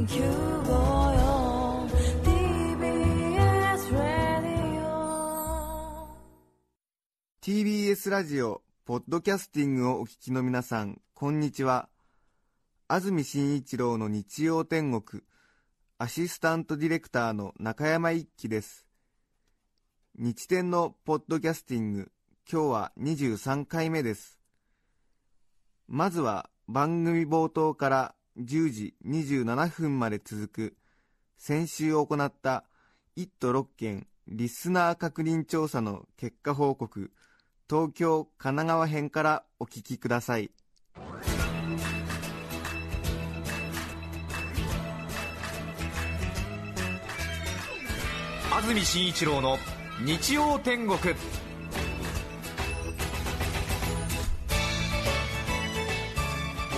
TBS ラディオ TBS ラジオ、ポッドキャスティングをお聞きの皆さん、こんにちは。安住紳一郎の日曜天国、アシスタントディレクターの中山一輝です。日天のポッドキャスティング、今日は23回目です。まずは番組冒頭から10時27分まで続く、先週行った1都6県リスナー確認調査の結果報告、東京・神奈川編からお聞きください。安住紳一郎の日曜天国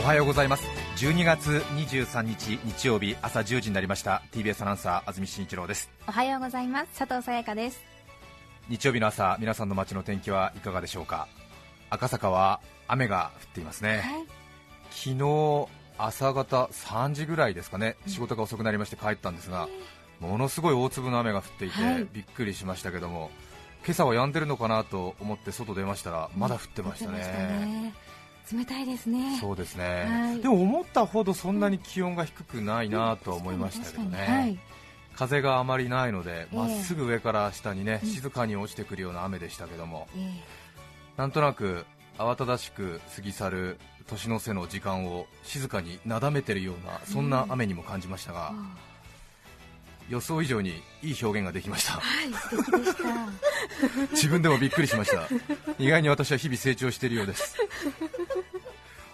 おはようございます12月23日日曜日朝10時になりました。TBS アナウンサー安住紳一郎です。おはようございます。佐藤さやかです。日曜日の朝皆さんの街の天気はいかがでしょうか？赤坂は雨が降っていますね、はい。昨日朝方3時ぐらいですかね。仕事が遅くなりまして帰ったんですが、ものすごい大粒の雨が降っていて、はい。びっくりしましたけども今朝は止んでるのかなと思って外出ましたらまだ降ってましたね,、降ってましたね冷たいですね。そうですね、はい。でも思ったほどそんなに気温が低くないなとは思いましたけどね、はい。風があまりないのでええ。まっすぐ上から下にね、静かに落ちてくるような雨でしたけども、えなんとなく慌ただしく過ぎ去る年の瀬の時間を静かになだめてるようなそんな雨にも感じましたが、予想以上にいい表現ができました。はい素敵でした。自分でもびっくりしました。意外に私は日々成長しているようです。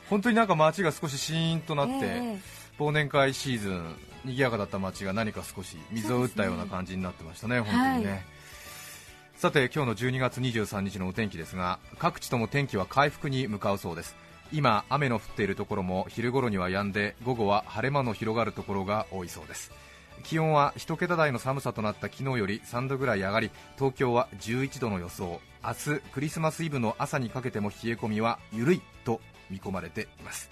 本当になんか街が少しシーンとなって、え忘年会シーズン賑やかだった街が何か少し水を打ったような感じになってましたね、本当にね、はいさて今日の12月23日のお天気ですが各地とも天気は回復に向かうそうです。今雨の降っているところも昼頃には止んで午後は晴れ間の広がるところが多いそうです気温は1桁台の寒さとなった昨日より3度ぐらい上がり東京は11度の予想。明日クリスマスイブの朝にかけても冷え込みは緩いと見込まれています。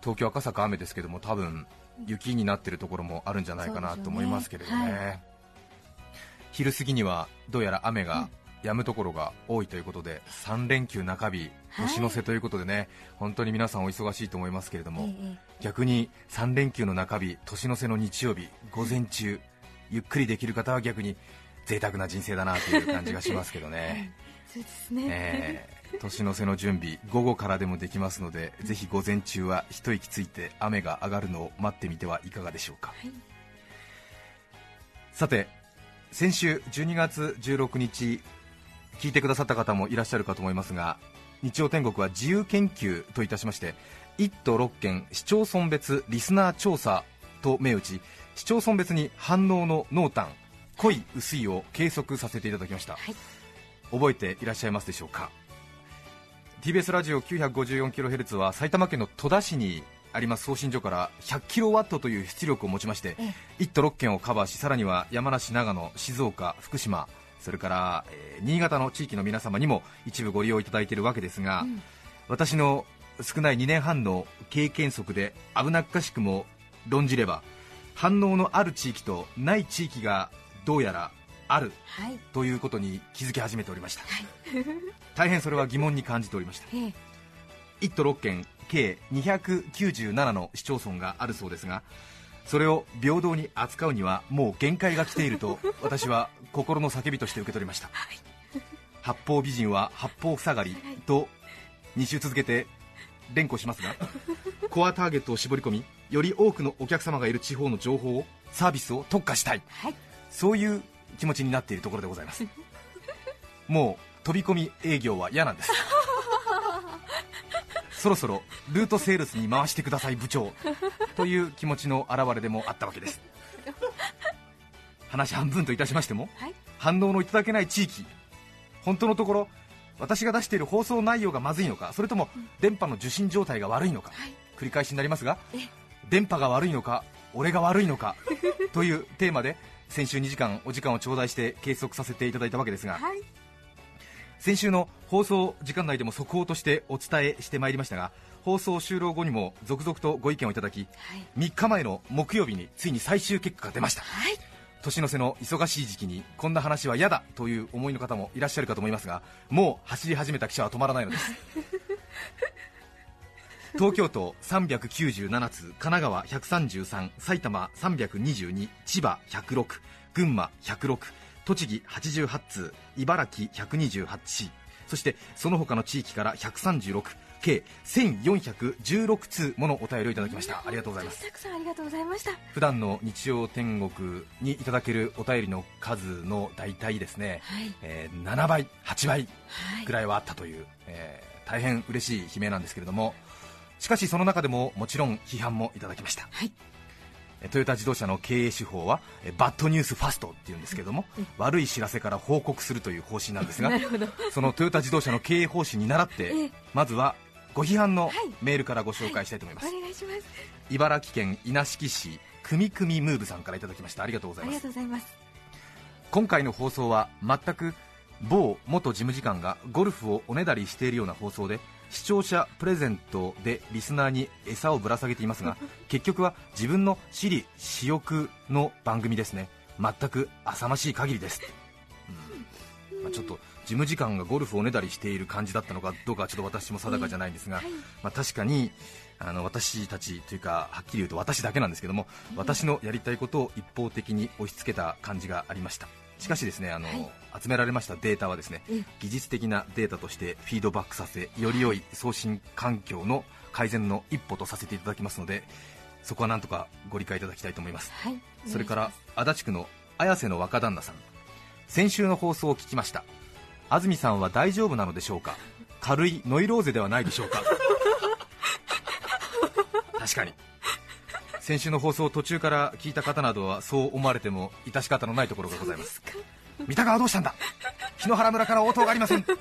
東京赤坂雨ですけども多分雪になっているところもあるんじゃないかなと思いますけれどね。そうでしょうね昼過ぎにはどうやら雨が止むところが多いということで、3連休中日、はい。年の瀬ということでね、本当に皆さんお忙しいと思いますけれども、ええ逆に3連休の中日、年の瀬の日曜日、午前中、ゆっくりできる方は逆に贅沢な人生だなという感じがしますけどね。そうですね、えー年の瀬の準備、午後からでもできますので、ぜひ午前中は一息ついて雨が上がるのを待ってみてはいかがでしょうか。はいさて、先週12月16日、聞いてくださった方もいらっしゃるかと思いますが、日曜天国は自由研究といたしまして、1都6県市町村別リスナー調査と銘打ち、市町村別に反応の濃淡、濃い薄いを計測させていただきました。はい。覚えていらっしゃいますでしょうか？TBS ラジオ 954kHz は埼玉県の戸田市にあります送信所から 100kW という出力を持ちましてえ1都6県をカバーしさらには山梨、長野、静岡、福島それから、えー新潟の地域の皆様にも一部ご利用いただいているわけですが、うん。私の少ない2年半の経験則で危なっかしくも論じれば反応のある地域とない地域がどうやらあるはい。ということに気づき始めておりました、大変それは疑問に感じておりました。ええ。1都6県計297の市町村があるそうですがそれを平等に扱うにはもう限界が来ていると 私は心の叫びとして受け取りました、八方美人は八方塞がりと2週続けて連呼しますが コアターゲットを絞り込みより多くのお客様がいる地方の情報をサービスを特化したい。はい。そういう気持ちになっているところでございます。もう飛び込み営業は嫌なんです。そろそろルートセールスに回してください部長。という気持ちの表れでもあったわけです。話半分といたしましてもはい。反応のいただけない地域本当のところ私が出している放送内容がまずいのかそれとも電波の受信状態が悪いのか、はい。繰り返しになりますがえ電波が悪いのか俺が悪いのかというテーマで先週2時間お時間を頂戴して計測させていただいたわけですがはい。先週の放送時間内でも速報としてお伝えしてまいりましたが放送終了後にも続々とご意見をいただきはい。3日前の木曜日についに最終結果が出ました。はい年の瀬の忙しい時期にこんな話は嫌だという思いの方もいらっしゃるかと思いますがもう走り始めた記者は止まらないのです。東京都397通神奈川133埼玉322千葉106群馬106栃木88通茨城128地そしてその他の地域から136計1416通ものお便りをいただきました。ありがとうございます。たくさんありがとうございました。普段の日曜天国にいただけるお便りの数の大体ですね、はい。えー7倍、8倍はい。ぐらいはあったという、えー大変嬉しい悲鳴なんですけれどもしかしその中でももちろん批判もいただきました、はい。えートヨタ自動車の経営手法はえーバッドニュースファストっていうんですけれども、悪い知らせから報告するという方針なんですが そのトヨタ自動車の経営方針に倣って、ええ。まずはご批判のはい。メールからご紹介したいと思います、お願いします。茨城県稲敷市くみくみムーブさんからいただきました。ありがとうござありがいますとうございます。今回の放送は全く某元事務次官がゴルフをおねだりしているような放送で視聴者プレゼントでリスナーに餌をぶら下げていますが 結局は自分の私利私欲の番組ですね。全く浅ましい限りです、うん。まあ、ちょっと事務次官がゴルフをおねだりしている感じだったのかどうかはちょっと私も定かじゃないんですが、はい。まあ、確かにあの私たちというかはっきり言うと私だけなんですけども私のやりたいことを一方的に押し付けた感じがありました。しかしですねあの、はい。集められましたデータはですねええ技術的なデータとしてフィードバックさせより良い送信環境の改善の一歩とさせていただきますのでそこはなんとかご理解いただきたいと思います。はい。それから足立区の綾瀬の若旦那さん。先週の放送を聞きました安住さんは大丈夫なのでしょうか？軽いノイローゼではないでしょうか？確かに。先週の放送を途中から聞いた方などはそう思われても致し方のないところがございます。三鷹はどうしたんだ？檜原村から応答がありません。と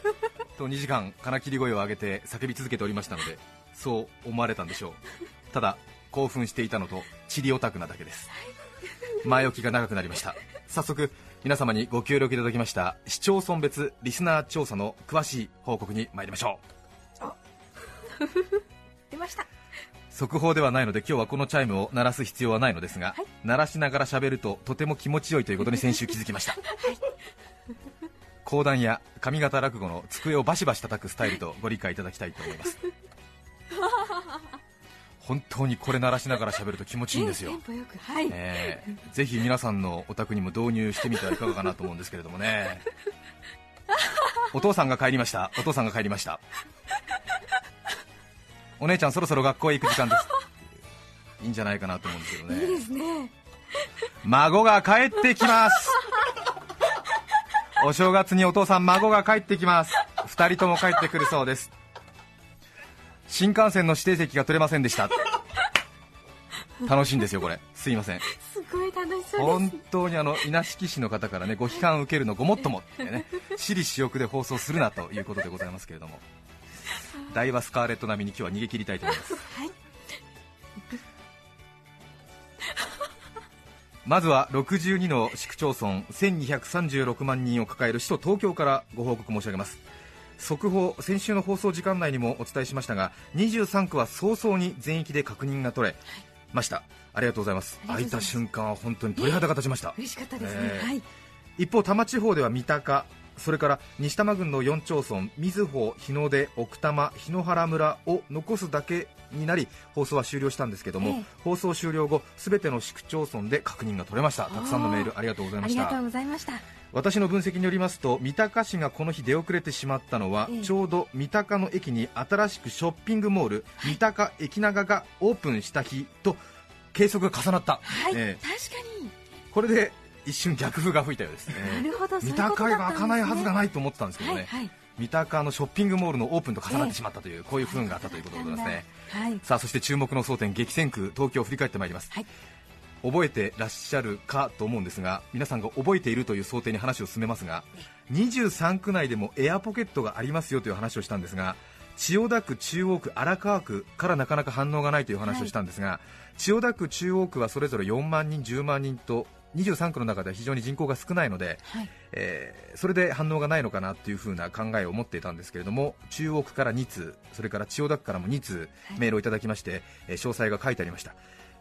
2時間金切り声を上げて叫び続けておりましたのでそう思われたんでしょう。ただ興奮していたのとチリオタクなだけです。前置きが長くなりました。早速皆様にご協力いただきました市町村別リスナー調査の詳しい報告に参りましょう。出ました。速報ではないので今日はこのチャイムを鳴らす必要はないのですが、はい。鳴らしながら喋るととても気持ちよいということに先週気づきました、講談や上方落語の机をバシバシ叩くスタイルとご理解いただきたいと思います 本当にこれ鳴らしながら喋ると気持ちいいんですよ。はい、え。ーぜひ皆さんのお宅にも導入してみてはいかがかなと思うんですけれどもね。お父さんが帰りました。お父さんが帰りました。お姉ちゃんそろそろ学校へ行く時間です。いいんじゃないかなと思うんですけどいいでねすね。孫が帰ってきます。お正月にお父さん孫が帰ってきます。2人とも帰ってくるそうです新幹線の指定席が取れませんでした 楽しいんですよこれ。すいません。すごい楽しそう本当にあの稲敷市の方からねご批判を受けるのごもっともってね 私利私欲で放送するなということでございますけれども。大和スカーレット並みに今日は逃げ切りたいと思います。はい。まずは62の市区町村1236万人を抱える首都東京からご報告申し上げます速報先週の放送時間内にもお伝えしましたが23区は早々に全域で確認が取れました。ありがとうございます。開いた瞬間は本当に鳥肌が立ちました。嬉しかったですね、えーはい。一方多摩地方では三鷹それから西多摩郡の4町村瑞穂、日の出、奥多摩、檜原村を残すだけになり放送は終了したんですけども、ええ。放送終了後すべての市区町村で確認が取れました。たくさんのメールありがとうございました。ありがとうございました。私の分析によりますと三鷹市がこの日出遅れてしまったのは、ええ。ちょうど三鷹の駅に新しくショッピングモール、三鷹駅長がオープンした日と計測が重なった、はい、ええ。確かに。これで一瞬逆風が吹いたようです、ええなるほど三鷹が開かないはずがないいと思ってたんですけどね、はいはい。三鷹のショッピングモールのオープンと重なってしまったという、こういう不運があったということでございますね。はいさあそして注目の争点、激戦区、東京を振り返ってまいります、はい。覚えてらっしゃるかと思うんですが、皆さんが覚えているという想定に話を進めますが、23区内でもエアポケットがありますよという話をしたんですが、千代田区、中央区、荒川区からなかなか反応がないという話をしたんですが、千代田区、中央区はそれぞれ4万人、10万人と23区の中では非常に人口が少ないので、はい。えーそれで反応がないのかなというふうな考えを持っていたんですけれども中央区から2通それから千代田区からも2通はい。メールをいただきまして、えー詳細が書いてありました、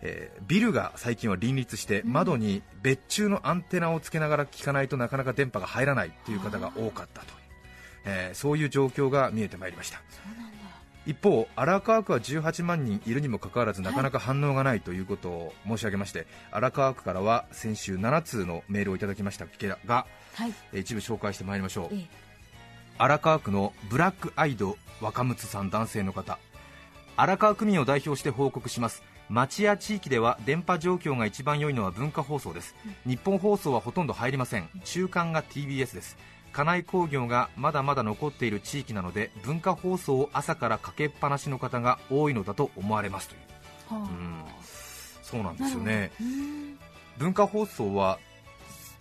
えービルが最近は林立して窓に別注のアンテナをつけながら聞かないとなかなか電波が入らないという方が多かったという、えーそういう状況が見えてまいりました一方、荒川区は18万人いるにもかかわらずなかなか反応がないということを申し上げまして、荒川区からは先週7通のメールをいただきましたがはい。えー一部紹介してまいりましょう。ええ。荒川区のブラックアイド若睦さん男性の方。荒川区民を代表して報告します。町や地域では電波状況が一番良いのは文化放送です、日本放送はほとんど入りません。中間が TBS です家内工業がまだまだ残っている地域なので文化放送を朝からかけっぱなしの方が多いのだと思われますという、はあ。うん、そうなんですよね。うん。文化放送は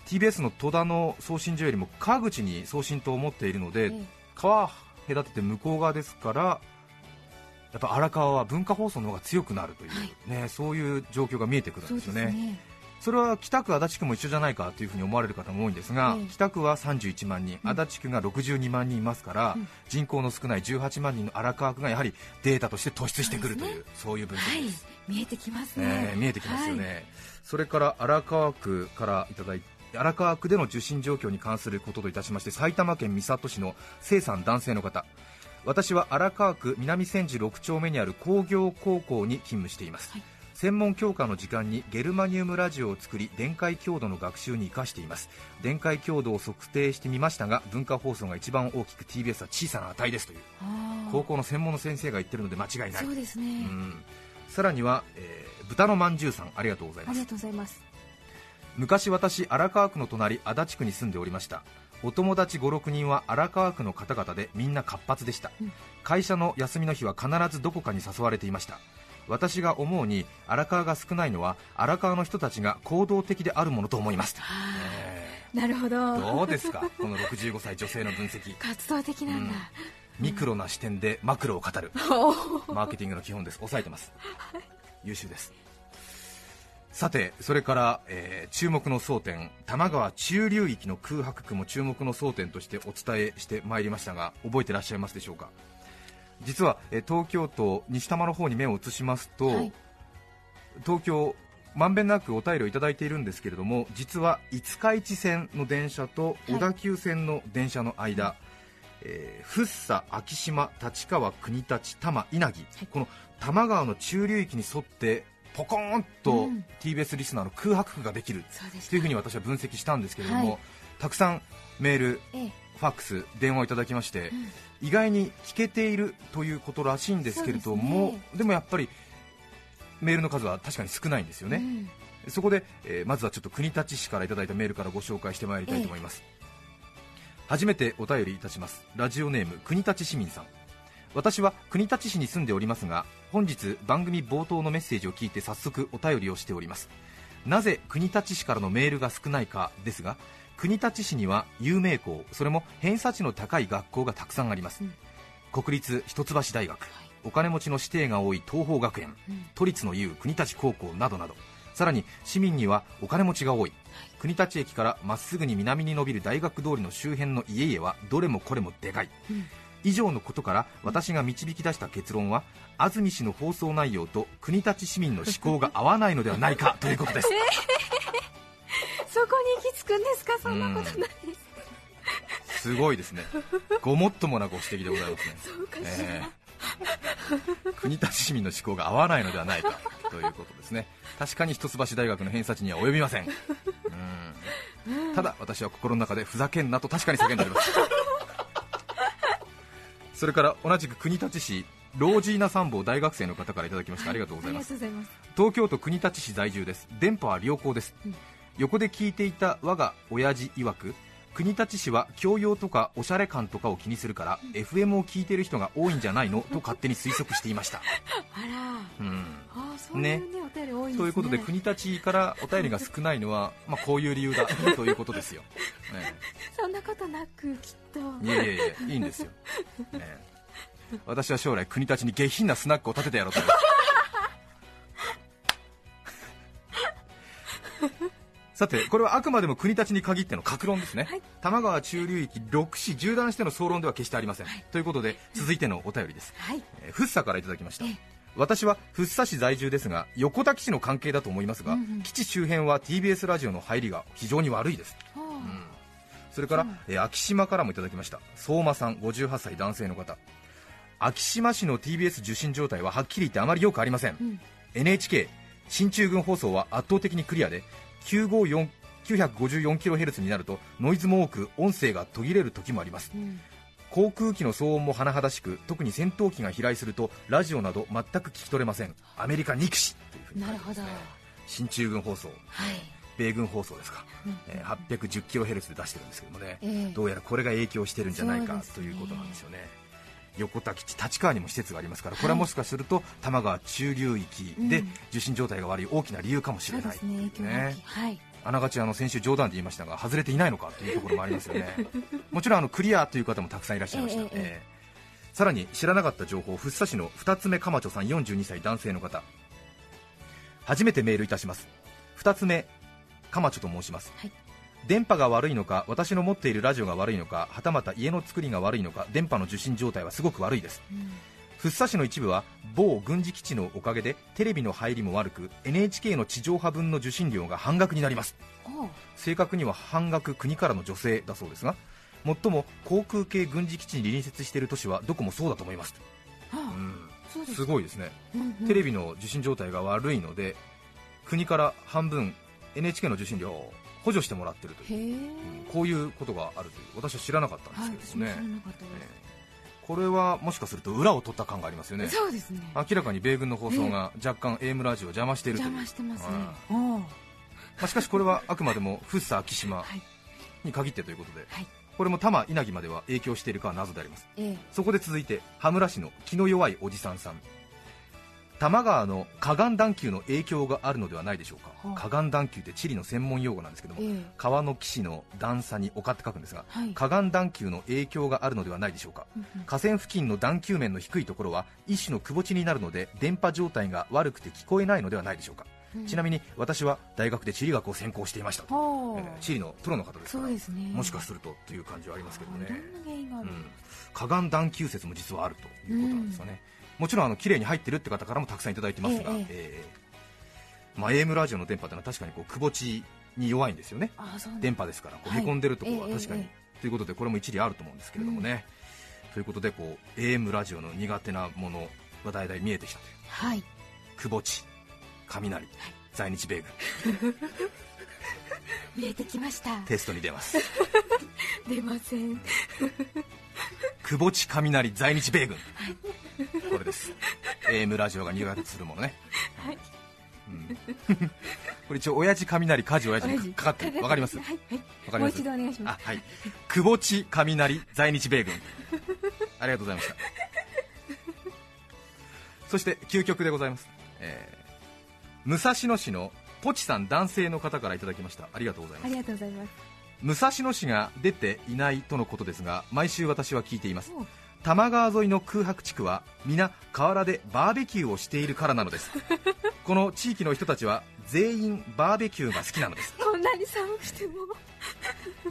TBS の戸田の送信所よりも川口に送信塔を持っているので、ええ。川隔てて向こう側ですからやっぱ荒川は文化放送の方が強くなるという、はい。ね、そういう状況が見えてくるんですよねそれは北区、足立区も一緒じゃないかというふうに思われる方も多いんですが、ええ北区は31万人、うん。足立区が62万人いますから、うん。人口の少ない18万人の荒川区がやはりデータとして突出してくるという、そういう分はい析です。見えてきますね。ね見えてきますよね、はい。それから荒川区からいただいて荒川区での受信状況に関することといたしまして埼玉県三郷市の生さん男性の方。私は荒川区南千住6丁目にある工業高校に勤務しています、はい専門教科の時間にゲルマニウムラジオを作り電解強度の学習に生かしています。電解強度を測定してみましたが文化放送が一番大きく TBS は小さな値ですという高校の専門の先生が言ってるので間違いない。そうですね。うん。さらには、えー豚のまんじゅうさんありがとうございます。ありがとうございます。昔私荒川区の隣足立区に住んでおりました。お友達56人は荒川区の方々でみんな活発でした、うん。会社の休みの日は必ずどこかに誘われていました私が思うに荒川が少ないのは荒川の人たちが行動的であるものと思います、はえあなるほど。ーどうですか？この65歳女性の分析。活動的なんだ。ミクロな視点でマクロを語る。マーケティングの基本です。抑えてます。優秀です。さてそれから、えー注目の争点。多摩川中流域の空白区も注目の争点としてお伝えしてまいりましたが覚えてらっしゃいますでしょうか？実は、えー東京都西多摩の方に目を移しますと、はい。東京まんべんなくお便りをいただいているんですけれども実は五日市線の電車とい。小田急線の電車の間、えー福生、昭島、立川、国立、多摩、稲城、この多摩川の中流域に沿ってポコーンとうん。TBS リスナーの空白区ができるというふうに私は分析したんですけれども、はい。たくさんメール、ええ。ファックス、電話をいただきまして、うん意外に聞けているということらしいんですけれども、そうでもやっぱりメールの数は確かに少ないんですよね。うん。そこで、えーまずはちょっと国立市からいただいたメールからご紹介してまいりたいと思います、初めてお便りいたします。ラジオネーム国立市民さん。私は国立市に住んでおりますが本日番組冒頭のメッセージを聞いて早速お便りをしております。なぜ国立市からのメールが少ないかですが国立市には有名校それも偏差値の高い学校がたくさんあります、うん。国立一橋大学、お金持ちの指定が多い東邦学園、うん。都立の有国立高校などなど。さらに市民にはお金持ちが多い、国立駅からまっすぐに南に伸びる大学通りの周辺の家々はどれもこれもでかい、うん。以上のことから私が導き出した結論は安住氏の放送内容と国立市民の思考が合わないのではないかということですそこに行き着くんですか？そんなことないです。すごいですね。ごもっともなご指摘でございますね。そうかしら、えー国立市民の思考が合わないのではないかということですね。確かに一橋大学の偏差値には及びません。うん。ただ私は心の中でふざけんなと確かに叫んでおります。それから同じく国立市ロージーナ参謀大学生の方からいただきました。ありがとうございます。東京都国立市在住です。電波は良好です、うん横で聞いていた我が親父曰く国立市は教養とかおしゃれ感とかを気にするから、FM を聞いている人が多いんじゃないの？と勝手に推測していました、あら。うん、あそうね。ねということで国立からお便りが少ないのは、まあ、こういう理由だということですよ、ね。そんなことなくきっと。いやいやいやいいんですよ、ね。私は将来国立に下品なスナックを建ててやろうと思いますさてこれはあくまでも国立に限っての格論ですね、はい。多摩川中流域6市縦断しての総論では決してありません、ということで続いてのお便りです、はい。えー福生からいただきました。ええ。私は福生市在住ですが横田基地の関係だと思いますが、うんうん。基地周辺は TBS ラジオの入りが非常に悪いです。はそれから、えー昭島からもいただきました。相馬さん58歳男性の方。昭島市の TBS 受信状態ははっきり言ってあまりよくありません、うん。NHK 新中軍放送は圧倒的にクリアで 954kHz になるとノイズも多く音声が途切れる時もあります。うん。航空機の騒音も甚だしく特に戦闘機が飛来するとラジオなど全く聞き取れません。アメリカ憎しというふうにね。なるほど。新中軍放送。はい。米軍放送ですか、うん。えー 810kHz で出してるんですけどもね、ええ。どうやらこれが影響してるんじゃないかね。ということなんですよね横田基地立川にも施設がありますからこれはもしかすると多摩川中流域でうん。受信状態が悪い大きな理由かもしれないすねあながちあの先週冗談で言いましたが外れていないのかというところもありますよね。もちろんあのクリアという方もたくさんいらっしゃいました、ええええええ。さらに知らなかった情報福生市の二つ目かまちょさん42歳男性の方。初めてメールいたします。二つ目かまちょと申します、はい電波が悪いのか私の持っているラジオが悪いのかはたまた家の作りが悪いのか電波の受信状態はすごく悪いです。うん。福生市の一部は某軍事基地のおかげでテレビの入りも悪く NHK の地上波分の受信料が半額になります。正確には半額国からの助成だそうですがもっとも航空系軍事基地に隣接している都市はどこもそうだと思います、はあ。うん。そうですすごいですね、うんうん。テレビの受信状態が悪いので国から半分 NHK の受信料を補助してもらってるという、うん。こういうことがあるという。私は知らなかったはいんですけども知らなかったでええ。これはもしかすると裏を取った感がありますよね。すそうですね。明らかに米軍の放送が若干 AM ラジオを邪魔しているという。邪魔してますね。うん。まあ、しかしこれはあくまでも福生昭島はい。に限ってということで、はい。これも多摩稲城までは影響しているかは謎であります。ええ。そこで続いて羽村市の気の弱いおじさんさん多摩川の河岸段丘の影響があるのではないでしょうか、はあ。河岸段丘って地理の専門用語なんですけども、ええ。川の岸の段差に丘って書くんですが、はい。河岸段丘の影響があるのではないでしょうか。うんうん。河川付近の段丘面の低いところは一種のくぼ地になるので電波状態が悪くて聞こえないのではないでしょうか、うん。ちなみに私は大学で地理学を専攻していましたえー地理のプロの方ですからね。もしかするとという感じはありますけどね。河岸段丘説も実はあるということなんですよね、もちろんあの綺麗に入ってるって方からもたくさんいただいてますが、えええーまあ、AM ラジオの電波というのは確かにこうくぼ地に弱いんですよね。電波ですからこうはい。へこんでるところはええ確かに、えということでこれも一理あると思うんですけれどもね、ということでこう AM ラジオの苦手なものが大々見えてきたという。はい。くぼ地雷、在日米軍 見えてきました。テストに出ます。出ません。くぼ地雷在日米軍、これです。AM ラジオが苦手とするものね、はい。うん。これ一応親父雷火事親父にかかってる。わかります？わはい。はい。かります？もう一度お願いします。あはい。くぼ地雷在日米軍。ありがとうございました。そして究極でございます、えー武蔵野市のポチさん男性の方からいただきました。ありがとうございます。ありがとうございます。武蔵野市が出ていないとのことですが毎週私は聞いています。多摩川沿いの空白地区は皆河原でバーベキューをしているからなのです。この地域の人たちは全員バーベキューが好きなのです。こんなに寒くても。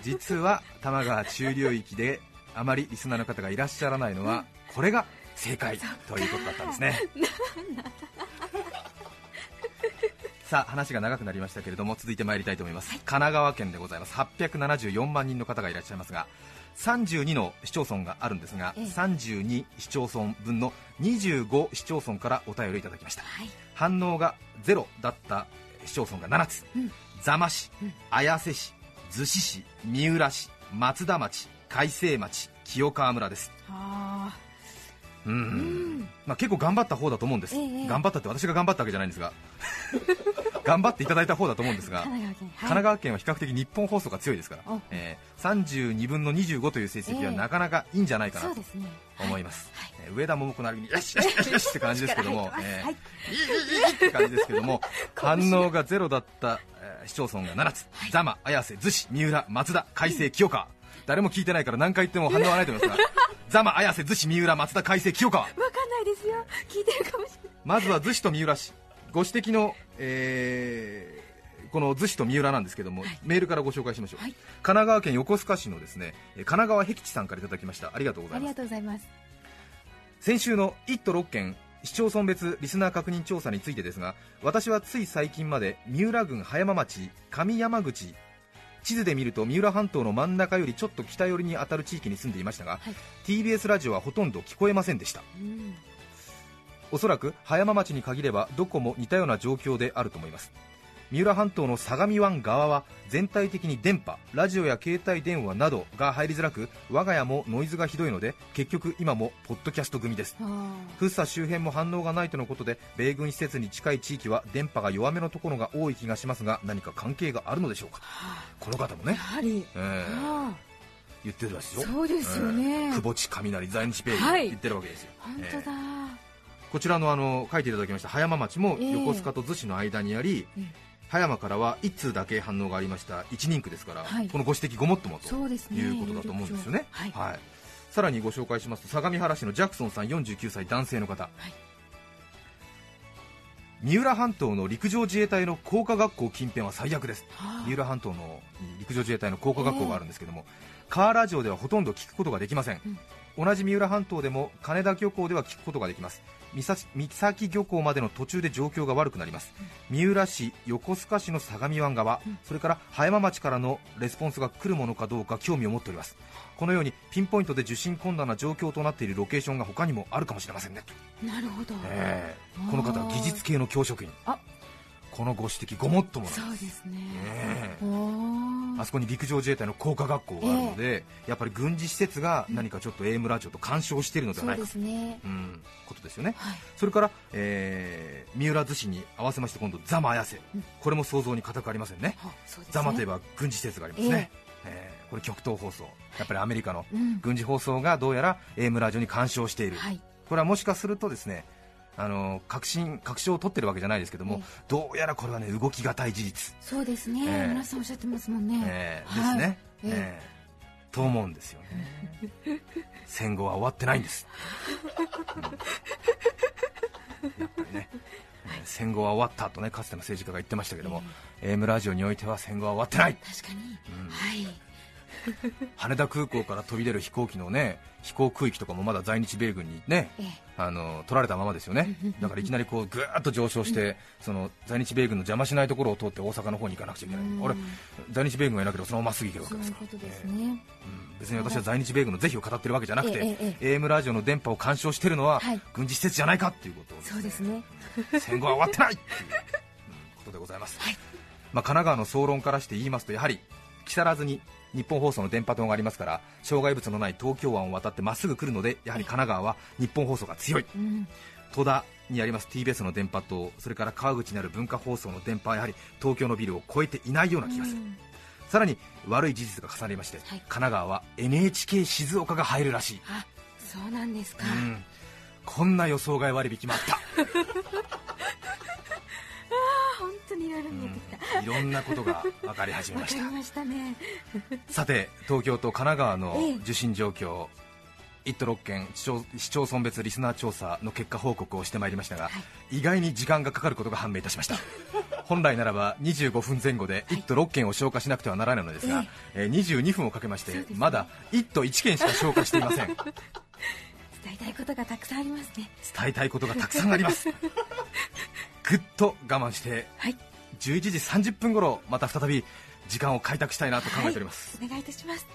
実は多摩川中流域であまりリスナーの方がいらっしゃらないのはこれが正解ということだったんですね さあ話が長くなりましたけれども続いて参りたいと思います、神奈川県でございます。874万人の方がいらっしゃいますが32の市町村があるんですが、ええ。32市町村分の25市町村からお便りいただきました。はい。反応がゼロだった市町村が7つ、うん。座間市、うん。綾瀬市、逗子市、三浦市、松田町、海西町、清川村です。うん。まあ、結構頑張った方だと思うんです、ええ。頑張ったって私が頑張ったわけじゃないんですが、頑張っていただいた方だと思うんですあが、神奈川県は比較的日本放送が強いですからお、えー32分の25という成績はええ。なかなかいいんじゃないかなと思います、はい。えー上田桃子なりによしよしよしって感じですけども、力入ってます。はい。いいいいいいって感じですけども 反応がゼロだった、えー市町村が7つ、座間、綾瀬、逗子、三浦、松田、海西、清川、誰も聞いてないから何回言っても反応はないと思いますが 座間、綾瀬、逗子、三浦、松田、海西、清川。わかんないですよ。聞いてるかもしれない。まずは逗子と三浦市ご指摘の、えーこの逗子と三浦なんですけども、メールからご紹介しましょう、はい。神奈川県横須賀市のですねえー神奈川僻地さんからいただきました。ありがとうございます。ありがとうございます。先週の1都6県市町村別リスナー確認調査についてですが私はつい最近まで三浦郡葉山町上山口地図で見ると三浦半島の真ん中よりちょっと北寄りに当たる地域に住んでいましたが、はい。TBS ラジオはほとんど聞こえませんでした。うんおそらく葉山町に限ればどこも似たような状況であると思います。三浦半島の相模湾側は全体的に電波ラジオや携帯電話などが入りづらく我が家もノイズがひどいので結局今もポッドキャスト組です。あ。福生周辺も反応がないとのことで米軍施設に近い地域は電波が弱めのところが多い気がしますが何か関係があるのでしょうか。この方もーやね、はり。えーあ。言ってるらしいよ。そうですよね。えー久保地雷在日米軍はい言ってるわけですよ、ー本当だ、えーこちらのあの書いていただきました葉山町もええ横須賀と逗子の間にあり、ええ。葉山からは1通だけ反応がありました1人区ですから、はい。このご指摘ごもっともということだと思うんですよね、はい。はい、さらにご紹介しますと相模原市のジャクソンさん49歳男性の方、はい。三浦半島の陸上自衛隊の工科学校近辺は最悪です。はあ。三浦半島の陸上自衛隊の工科学校があるんですけども、カーラジオではほとんど聞くことができません、同じ三浦半島でも金田漁港では聞くことができます三崎三崎漁港までの途中で状況が悪くなります、三浦市横須賀市の相模湾側、それから葉山町からのレスポンスが来るものかどうか興味を持っております。このようにピンポイントで受信困難な状況となっているロケーションが他にもあるかもしれませんね、なるほど、えーこの方は技術系の教職員。あこのご指摘ごもっともなんです。そうですね、え。おー。あそこに陸上自衛隊の工科学校があるので、やっぱり軍事施設が何かちょっと AM ラジオと干渉しているのではないかと。すね。うんことですよね、はい。それから、えー三浦逗子に合わせまして今度ザマ綾瀬、これも想像に難くありませんね。はそうですね。ザマといえば軍事施設がありますね、えーこれ極東放送。やっぱりアメリカのうん。軍事放送がどうやら AM ラジオに干渉している、はい。これはもしかするとですねあの確信確証を取ってるわけじゃないですけども、えどうやらこれはね動きがたい事実、そうですね、ええ。皆さんおっしゃってますもんね、えーはい。ですね、ええ。えーと思うんですよね。戦後は終わってないんです、うん。やっぱりね、えー戦後は終わったとねかつての政治家が言ってましたけども、AM ラジオにおいては戦後は終わってない。確かに、うん。はい羽田空港から飛び出る飛行機のね飛行区域とかもまだ在日米軍にねええ。あの取られたままですよね、だからいきなりこうぐーっと上昇して、その在日米軍の邪魔しないところを通って大阪の方に行かなくちゃいけない、うん。あれ在日米軍がいなければそのまままっすぐ行けるわけですから。別に私は在日米軍の是非を語ってるわけじゃなくて、AM ラジオの電波を干渉しているのは、はい軍事施設じゃないかっていうことをそうですね。戦後は終わってないっていう、うんことでございます、まあ、神奈川の総論からして言いますとやはり木更津に日本放送の電波塔がありますから障害物のない東京湾を渡ってまっすぐ来るのでやはり神奈川は日本放送が強い。うん。戸田にあります TBS の電波塔それから川口にある文化放送の電波はやはり東京のビルを超えていないような気がする、うん。さらに悪い事実が重なりまして、はい。神奈川は NHK 静岡が入るらしい、あそうなんですか、うん。こんな予想外割引もあった 本当にいろいろ見えてきた、いろんなことが分かり始めました。ね。さて東京と神奈川のええ。受信状況、1都6県市町村別リスナー調査の結果報告をしてまいりましたが、意外に時間がかかることが判明いたしました。本来ならば25分前後で1都6県を消化しなくてはならないのですが、えー22分をかけまして、まだ1都1県しか消化していません。伝伝えたいことがたくさんありますね。えたいことがたくさんありますぐっと我慢してはい11時30分頃また再び時間を開拓したいなと考えております、はいお願いいたします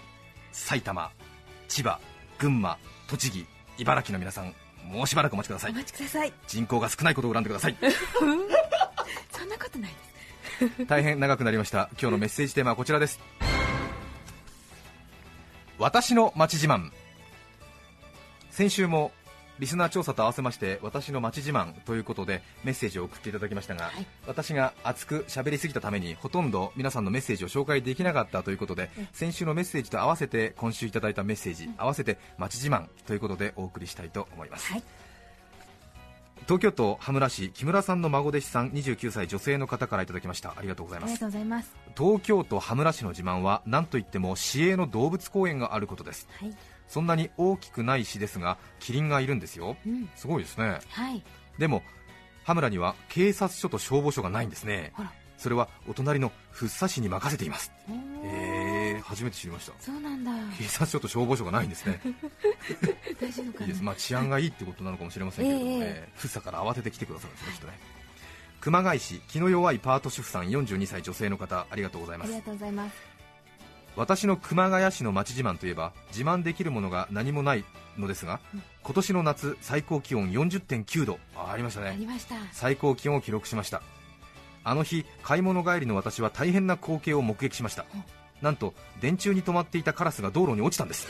埼玉、千葉、群馬、栃木、茨城の皆さん、もうしばらくお待ちくださおい。待ちください人口が少ないことを恨んでください。そんなことないです 大変長くなりました。今日のメッセージテーマはこちらです。私の町自慢。先週もリスナー調査と合わせまして私の町自慢ということでメッセージを送っていただきましたが、はい。私が熱く喋りすぎたためにほとんど皆さんのメッセージを紹介できなかったということで先週のメッセージと合わせて今週いただいたメッセージ合わせて町自慢ということでお送りしたいと思います、はい東京都羽村市木村さんの孫弟子さん29歳女性の方からいただきました。ありがとうございます。東京都羽村市の自慢は何といっても市営の動物公園があることです。はい。そんなに大きくない市ですがキリンがいるんですよ。うん。すごいですね。はい。でも羽村には警察署と消防署がないんですね。それはお隣の福生市に任せています。えー、初めて知りました。そうなんだ。警察署と消防署がないんですね。大丈夫かな？いいです、まあ、治安がいいってことなのかもしれませんけれども、えええー福生から慌てて来てくださるんですね、きっとね。熊谷市気の弱いパート主婦さん42歳女性の方ありがとうございます。ありがとうございます。私の熊谷市の町自慢といえば自慢できるものが何もないのですが、うん。今年の夏最高気温40.9度。あありましたあねりました。最高気温を記録しました。あの日買い物帰りの私は大変な光景を目撃しました。うんなんと電柱に止まっていたカラスが道路に落ちたんです。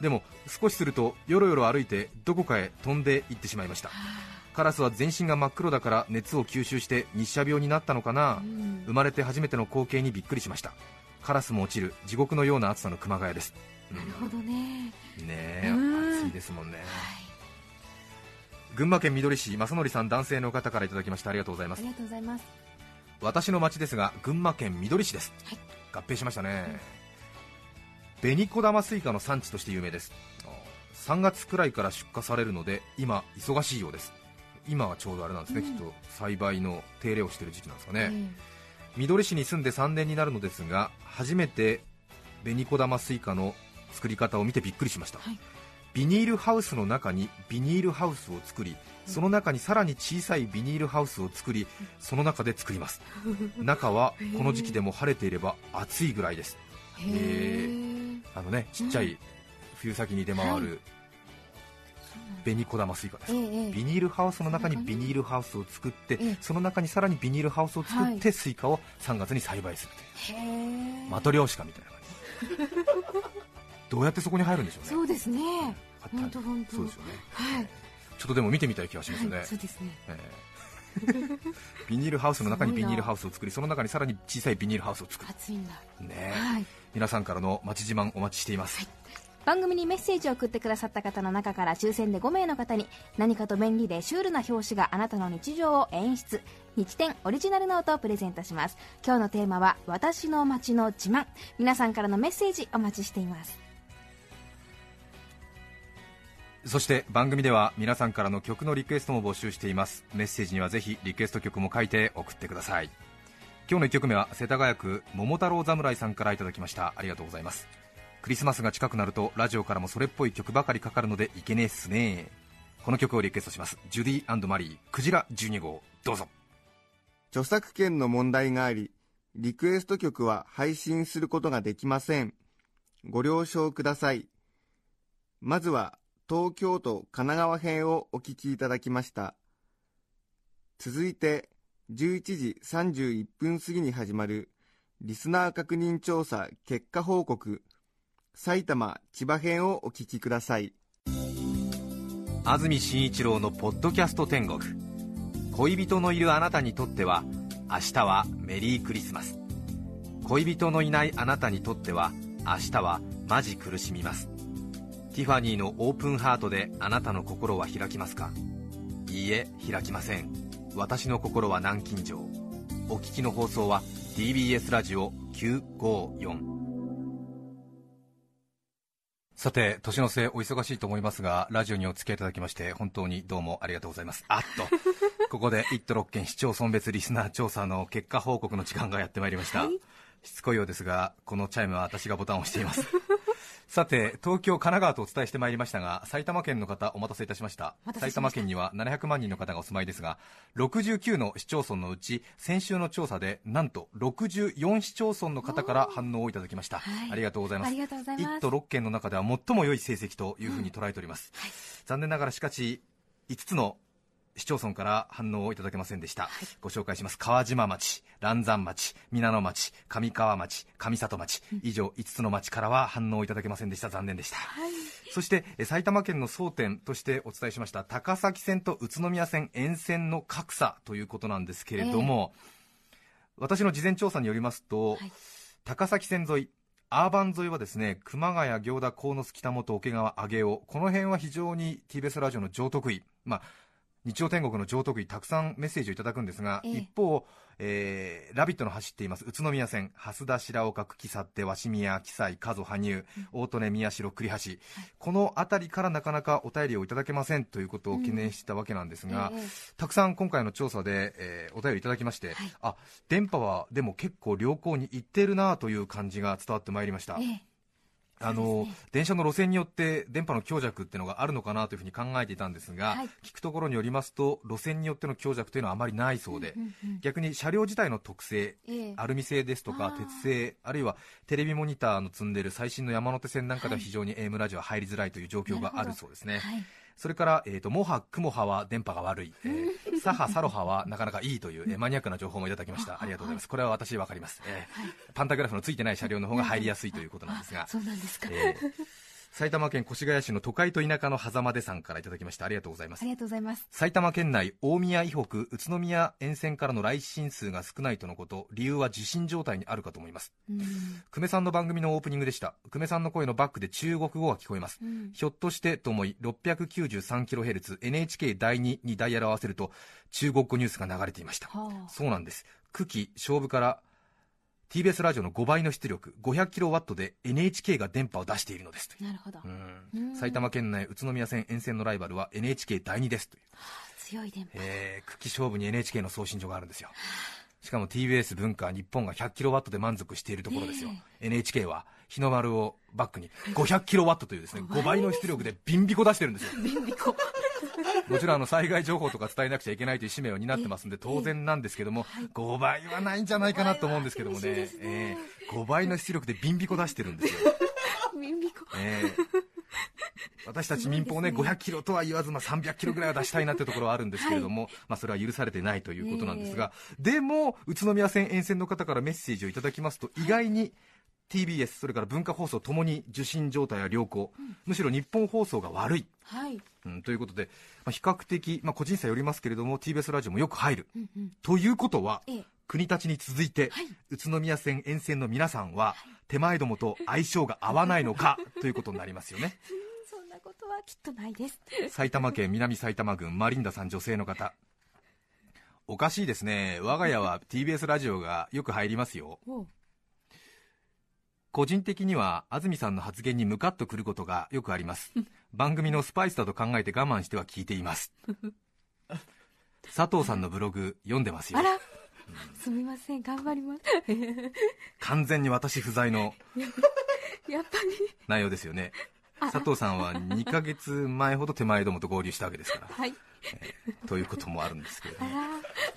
でも少しするとよろよろ歩いてどこかへ飛んで行ってしまいました。カラスは全身が真っ黒だから熱を吸収して日射病になったのかな。うん。生まれて初めての光景にびっくりしました。カラスも落ちる地獄のような暑さの熊谷です、うん。なるほどね。ね暑いですもんね。はい群馬県みどり市正則さん男性の方からいただきました。ありがとうございます。ありがとうございます。私の町ですが群馬県みどり市です、はい合併しましたね、紅小玉スイカの産地として有名です。3月くらいから出荷されるので今忙しいようです。今はちょうどあれなんですね、うん。きっと栽培の手入れをしている時期なんですかね、えみどり市に住んで3年になるのですが初めて紅小玉スイカの作り方を見てびっくりしました、はいビニールハウスの中にビニールハウスを作りその中にさらに小さいビニールハウスを作りその中で作ります。中はこの時期でも晴れていれば暑いぐらいです。えへえあのねちっちゃい春先に出回はい。る紅小玉スイカです、ええビニールハウスの中にビニールハウスを作ってええ。その中にさらにビニールハウスを作っはてスイカを3月に栽培するという。マトリョーシカみたいな感じ。どうやってそこに入るんでしょうね。そうですね買って本当本当。そうですよね。はい。ちょっとでも見てみたい気がしますね、はいそうですね。ええ。ビニールハウスの中にビニールハウスを作りその中にさらに小さいビニールハウスを作る。暑いんだね。えはい。皆さんからの町自慢お待ちしています、番組にメッセージを送ってくださった方の中から抽選で5名の方に何かと便利でシュールな表紙があなたの日常を演出。日展オリジナルノートをプレゼントします。今日のテーマは私の街の自慢。皆さんからのメッセージお待ちしていますそして番組では皆さんからの曲のリクエストも募集しています。メッセージにはぜひリクエスト曲も書いて送ってください。今日の1曲目は世田谷区桃太郎侍さんからいただきました。ありがとうございます。クリスマスが近くなるとラジオからもそれっぽい曲ばかりかかるのでいけねえっすね。この曲をリクエストします。ジュディマリー。クジラ12号。どうぞ。著作権の問題があり、リクエスト曲は配信することができません。ご了承ください。まずは、東京都神奈川編をお聞きいただきました。続いて、11時31分過ぎに始まる、リスナー確認調査結果報告、埼玉、千葉編をお聞きください。安住紳一郎のポッドキャスト天国恋人のいるあなたにとっては明日はメリークリスマス恋人のいないあなたにとっては明日はマジ苦しみますティファニーのオープンハートであなたの心は開きますか？いいえ開きません。私の心は南京錠。お聞きの放送は TBS ラジオ954さて年の瀬お忙しいと思いますがラジオにお付き合いいただきまして本当にどうもありがとうございます。あっと。ここで1都6県市町村別リスナー調査の結果報告の時間がやってまいりました、しつこいようですがこのチャイムは私がボタンを押していますさて東京、神奈川とお伝えしてまいりましたが埼玉県の方お待たせいたしました。埼玉県には700万人の方がお住まいですが69の市町村のうち先週の調査でなんと64市町村の方から反応をいただきました、はい。ありがとうございます。ありがとうございます。1都6県の中では最も良い成績というふうに捉えております、残念ながらしかし5つの市町村から反応をいただけませんでした、ご紹介します。川島町、嵐山町、皆野町、上川町、上里町、以上5つの町からは反応をいただけませんでした。残念でした、そしてえ埼玉県の争点としてお伝えしました高崎線と宇都宮線沿線の格差ということなんですけれども、私の事前調査によりますと、はい。高崎線沿いアーバン沿いはですね熊谷、行田、鴻巣、北本、桶川、上尾この辺は非常に TBS ラジオの上得意、まあ、日曜天国の上徳医たくさんメッセージをいただくんですが、ええ。一方、えーラビットの走っています。宇都宮線蓮田白岡久喜去って鷲宮喜西加須羽生大利根宮代栗橋、この辺りからなかなかお便りをいただけませんということを懸念していたわけなんですが、ええたくさん今回の調査で、えーお便りいただきまして、あ電波はでも結構良好にいってるなという感じが伝わってまいりました。ええあの電車の路線によって電波の強弱っていうのがあるのかなというふうに考えていたんですが、はい。聞くところによりますと路線によっての強弱というのはあまりないそうで、逆に車両自体の特性ええ。アルミ製ですとか鉄製あるいはテレビモニターの積んでいる最新の山手線なんかでは非常に AM ラジオは入りづらいという状況があるそうですね、はいそれから、えー、とモハ、クモハは電波が悪い、えーサハ、サロハはなかなかいいという、えーマニアックな情報もいただきました、ありがとうございます、これは私、分かります、えーパンタグラフのついてない車両の方が入りやすいということなんですが、そうなんですか、えー埼玉県越谷市の都会と田舎の狭間でさんからいただきました、ありがとうございます。あ。りがとうございます。埼玉県内大宮以北宇都宮沿線からの来信数が少ないとのこと。理由は受信状態にあるかと思います。うん。久米さんの番組のオープニングでした。久米さんの声のバックで中国語が聞こえます、うんひょっとしてと思い 693kHz NHK 第2にダイヤルを合わせると中国語ニュースが流れていました。はあ。そうなんです。久喜勝負から TBS ラジオの5倍の出力 500kW で NHK が電波を出しているのですなるほど、埼玉県内宇都宮線沿線のライバルは NHK 第2ですという。強い電波。えー、久喜勝負に NHK の送信所があるんですよ。しかも TBS 文化日本が 100kW で満足しているところですよ、NHK は日の丸をバックに 500kW というですね5倍の出力でビンビコ出してるんですよ。便利こ もちろんあの災害情報とか伝えなくちゃいけないという使命を担ってますんで当然なんですけども5倍はないんじゃないかなと思うんですけどもね5倍は厳しいですね。えー5倍の出力でビンビコ出してるんですよ。便利こええ。私たち民放ね、500キロとは言わず、まあ、300キロぐらいは出したいなってところはあるんですけれども、まあ、それは許されてないということなんですが、でも、宇都宮線沿線の方からメッセージをいただきますと、意外に TBS、それから文化放送ともに受信状態は良好、むしろ日本放送が悪い。はい。うん、ということで、まあ、比較的、まあ、個人差よりますけれども TBS ラジオもよく入る、うんうん。ということは、ええ。国立に続いて、はい。宇都宮線沿線の皆さんは、手前どもと相性が合わないのか ということになりますよね。そんなことはきっとないです。埼玉県南埼玉郡マリンダさん女性の方。おかしいですね。我が家は TBS ラジオがよく入りますよ個人的には安住さんの発言にムカッとくることがよくあります。番組のスパイスだと考えて我慢しては聞いています。佐藤さんのブログ読んでますよ。あら。すみません頑張ります。完全に私不在の やっぱり。内容ですよね。佐藤さんは2ヶ月前ほど手前どもと合流したわけですから。はい ということもあるんですけれどもあ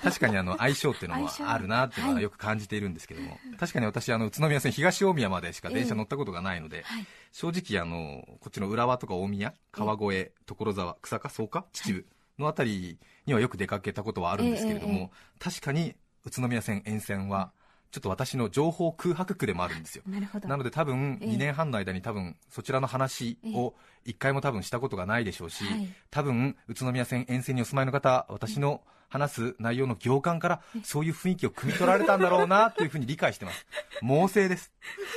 ら確かにあの相性っていうのも相性。あるなっていうのはよく感じているんですけども、確かに私あの宇都宮線東大宮までしか電車乗ったことがないので、はい。正直あのこっちの浦和とか大宮川越所沢草加草加秩父のあたりにはよく出かけたことはあるんですけれども、えええ。確かに宇都宮線沿線はちょっと私の情報空白区でもあるんですよ。なるほど。なので多分ええ。2年半の間に多分そちらの話を1回も多分したことがないでしょうし、はい。多分宇都宮線沿線にお住まいの方私の話す内容の行間からそういう雰囲気を汲み取られたんだろうなというふうに理解してます。猛省です、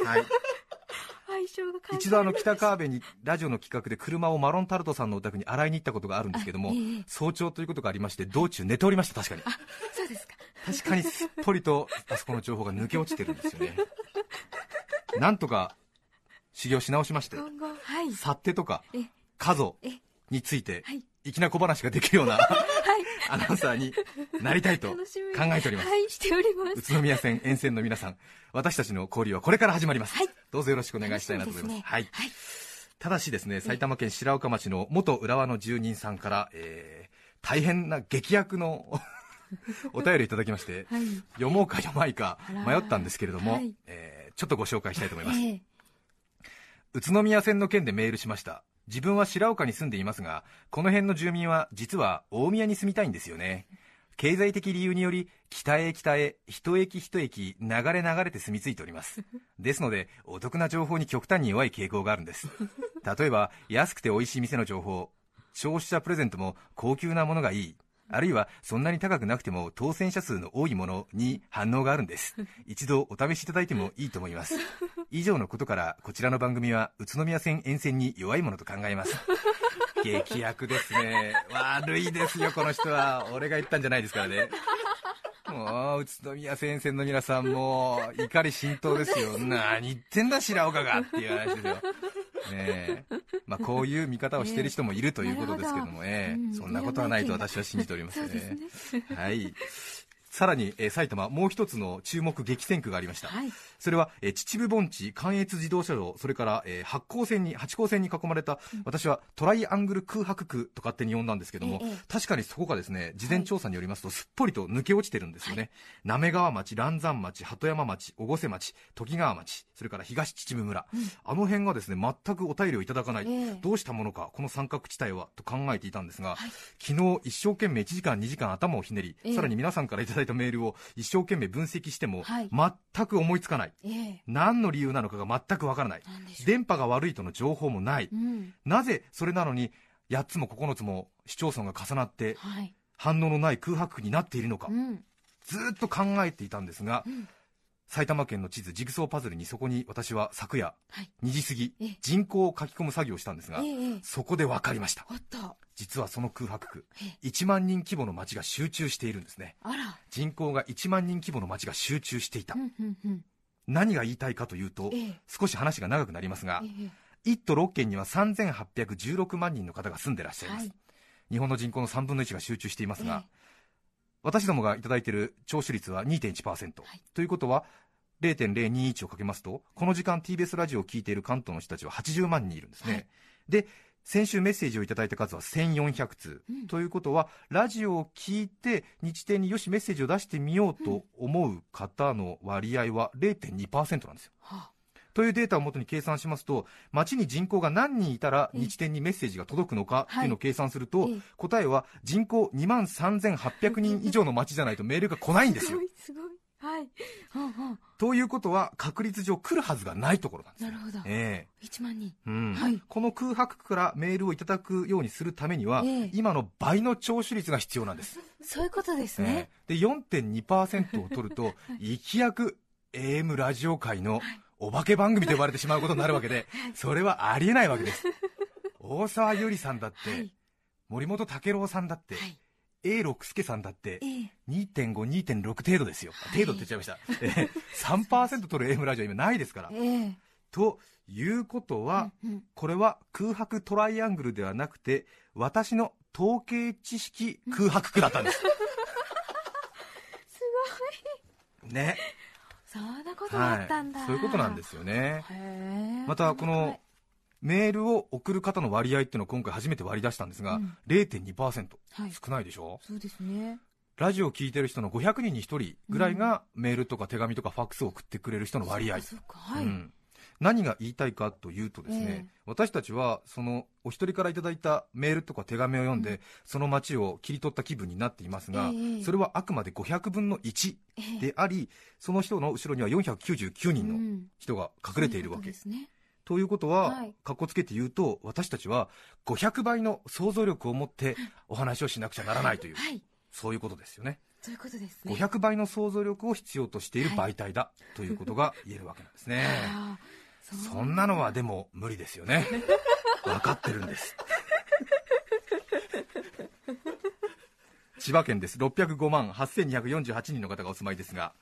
はい、一度あの北川辺にラジオの企画で車をマロンタルトさんのお宅に洗いに行ったことがあるんですけども、早朝ということがありまして道中寝ておりました確かに。そうですか確かにすっぽりとあそこの情報が抜け落ちてるんですよね。なんとか修行し直しまして今後はい。去手とかえ家族えについてはい。粋な小話ができるような はい。アナウンサーになりたいと考えております。はいしております。宇都宮線沿線の皆さん私たちの交流はこれから始まります、はい。どうぞよろしくお願いしたいなと思います。ね。はい。はい。ただしですね埼玉県白岡町の元浦和の住人さんから、えー大変な劇薬の お便りいただきまして、はい。読もうか読まないか迷ったんですけれども、はい。えーちょっとご紹介したいと思います、ええ。宇都宮線の件でメールしました。自分は白岡に住んでいますがこの辺の住民は実は大宮に住みたいんですよね。経済的理由により北へ北へ一駅一駅流れ流れて住み着いております。ですのでお得な情報に極端に弱い傾向があるんです。例えば安くて美味しい店の情報消費者プレゼントも高級なものがいいあるいはそんなに高くなくても当選者数の多いものに反応があるんです。一度お試しいただいてもいいと思います。以上のことからこちらの番組は宇都宮線沿線に弱いものと考えます。劇薬ですね。悪いですよこの人は。俺が言ったんじゃないですからね。もう宇都宮先生の皆さんも怒り浸透ですよ。何言ってんだ白岡が。っていう話ですよねえ。まあ、こういう見方をしている人もいるということですけども、え。えうん。そんなことはないと私は信じておりますね。はい。さらに、えー埼玉もう一つの注目激戦区がありました、はいそれは、えー秩父盆地関越自動車道それから、えー八高線に八高線に囲まれた、私はトライアングル空白区と勝手に呼んだんですけども、ええ確かにそこがですね事前調査によりますと、すっぽりと抜け落ちてるんですよね、滑川町嵐山町鳩山町越生町とき川町それから東秩父村、あの辺がですね全くお便りをいただかない、ええ。どうしたものかこの三角地帯はと考えていたんですが、昨日一生懸命1時間2時間頭をひねり、ええ。さらに皆さんからいただいたメールを一生懸命分析しても、はい。全く思いつかないええ。何の理由なのかが全くわからない。電波が悪いとの情報もない、うん。なぜそれなのに8つも9つも市町村が重なってはい。反応のない空白区になっているのか、うん。ずーっと考えていたんですが、うん。埼玉県の地図ジグソーパズルにそこに私は昨夜はい。2時過ぎええ。人口を書き込む作業をしたんですが、ええええ。そこで分かりました。実はその空白区え1万人規模の町が集中しているんですね。人口が1万人規模の町が集中していた、うんうんうん何が言いたいかというと、ええ。少し話が長くなりますが、え1都6県には3816万人の方が住んでらっしゃいます、はい。日本の人口の3分の1が集中していますが、え私どもがいただいている聴取率は2.1%、い。ということは0.021をかけますとこの時間 TBS ラジオを聞いている関東の人たちは80万人いるんですね、はい。で先週メッセージをいただいた数は1400通、うん。ということはラジオを聞いて日程によしメッセージを出してみようと思う方の割合は0.2%なんですよ。はというデータをもとに計算しますと町に人口が何人いたらええ。日天にメッセージが届くのかっていうのを計算すると、ええ。答えは人口2万3800人以上の町じゃないとメールが来ないんですよ。すごいはい。はあはということは確率上来るはずがないところなんですなるほど。え1万人。えうん。はい。この空白区からメールをいただくようにするためには、ええ。今の倍の聴取率が必要なんです、そういうことですね。ええ。で4.2%を取ると一躍 AM ラジオ界のお化け番組と呼ばれてしまうことになるわけで それはありえないわけです。大沢優里さんだって、はい。森本武郎さんだって、はい A 六輔さんだってええ。2.5、2.6程度ですよ、はい。程度って言っちゃいました、ええ3%取る AM ラジオは今ないですから。ええ。ということは、うんうん。これは空白トライアングルではなくて、私の統計知識空白区だったんです。すね、ごい。そんなことだはいったんだ、そういうことなんですよね。またこのメールを送る方の割合っていうのを今回初めて割り出したんですが、うん。0.2%、はい。少ないでしょ？そうですね。ラジオを聞いてる人の500人に1人ぐらいがメールとか手紙とかファックスを送ってくれる人の割合、い、うん。何が言いたいかというとですね、ええ。私たちはそのお一人からいただいたメールとか手紙を読んで、うん。その街を切り取った気分になっていますが、ええ。それはあくまで500分の1ええ。であり、その人の後ろには499人のうん。人が隠れているわけ、ですねということは、はい。かっこつけて言うと私たちは500倍の想像力を持ってお話をしなくちゃならないという、はい。そういうことですよね。そういうことですね。500倍の想像力を必要としている媒体だ、ということが言えるわけなんですね。そんなのはでも無理ですよね。分かってるんです。千葉県です。605万8248人の方がお住まいですが、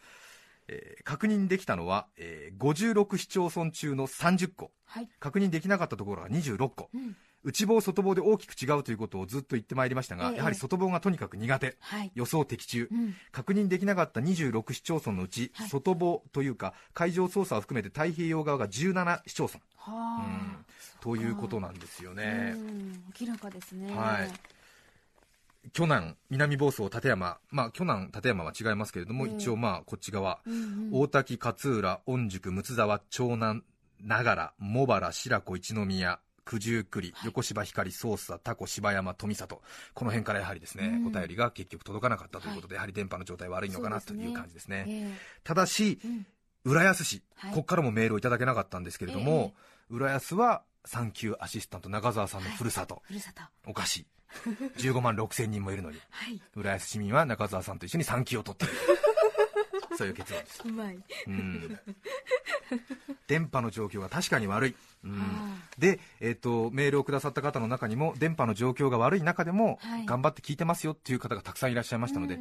えー確認できたのは、えー56市町村中の30個。はい。確認できなかったところが26個。うん。内房外房で大きく違うということをずっと言ってまいりましたが、ええ。やはり外房がとにかく苦手。はい。予想的中、うん。確認できなかった26市町村のうち、はい。外房というか海上操作を含めて太平洋側が17市町村。はあ、うん。ということなんですよね、うん。明らかですね。はい巨南南房総立山。まあ巨南立山は違いますけれども、ええ一応まあこっち側、うんうん。大滝勝浦御宿睦沢長南長良茂原白子一宮九十九里、横芝光捜査タコ芝山富里。この辺からやはりですね、うん。お便りが結局届かなかったということで、やはり電波の状態悪いのかなという感じですね。えただしえうん。浦安市、はい。ここからもメールをいただけなかったんですけれども、浦安は産休アシスタント中澤さんのふるさと、ふるさと。おかしい15万6千人もいるのに。はい。浦安市民は中澤さんと一緒に産休を取っている。そういう結論です、うまい。うん、電波の状況が確かに悪い、うん。あで、えー、とメールをくださった方の中にも電波の状況が悪い中でも、はい。頑張って聞いてますよっていう方がたくさんいらっしゃいましたので、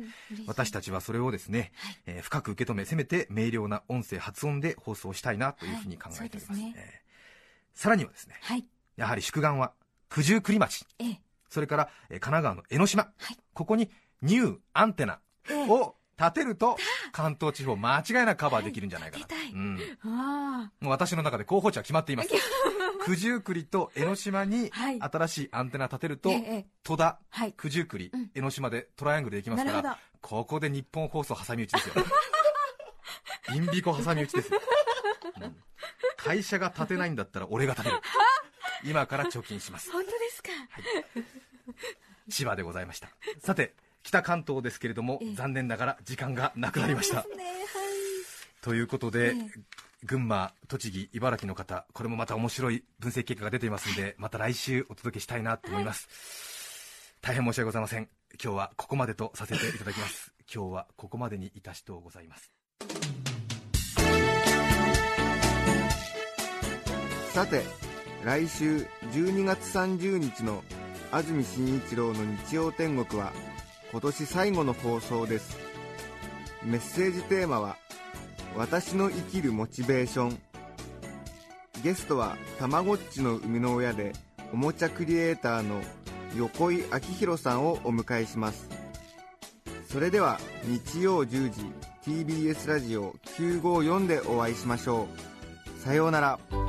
私たちはそれをですね、えー深く受け止めせめて明瞭な音声発音で放送したいなというふうに考えております,、はい。ね。えーさらにはですねはい。やはり宿願は九十九里町。ええ。それから、えー神奈川の江ノ島、はい。ここにニューアンテナええ。を立てると関東地方間違いなくカバーできるんじゃないかな、はい。うん。あ。もう私の中で候補地は決まっています。九十九里と江ノ島にはい。新しいアンテナ立てると、戸田はい。九十九里、うん。江ノ島でトライアングルできますからここで日本放送挟み撃ちですよ。インビコ挟み撃ちですよ、うん会社が立てないんだったら俺が立てる。今から貯金します。本当ですか？千葉でございました。さて北関東ですけれども、ええ。残念ながら時間がなくなりました。ですね。ということで、ええ。群馬、栃木、茨城の方、これもまた面白い分析結果が出ていますので、また来週お届けしたいなと思います。大変申し訳ございません。今日はここまでとさせていただきます。今日はここまでにいたしとうございます。さて来週12月30日の安住紳一郎の日曜天国は今年最後の放送です。メッセージテーマは「私の生きるモチベーション」ゲストはたまごっちの生みの親でおもちゃクリエイターの横井明宏さんをお迎えします。それでは日曜10時 TBS ラジオ954でお会いしましょう。さようなら。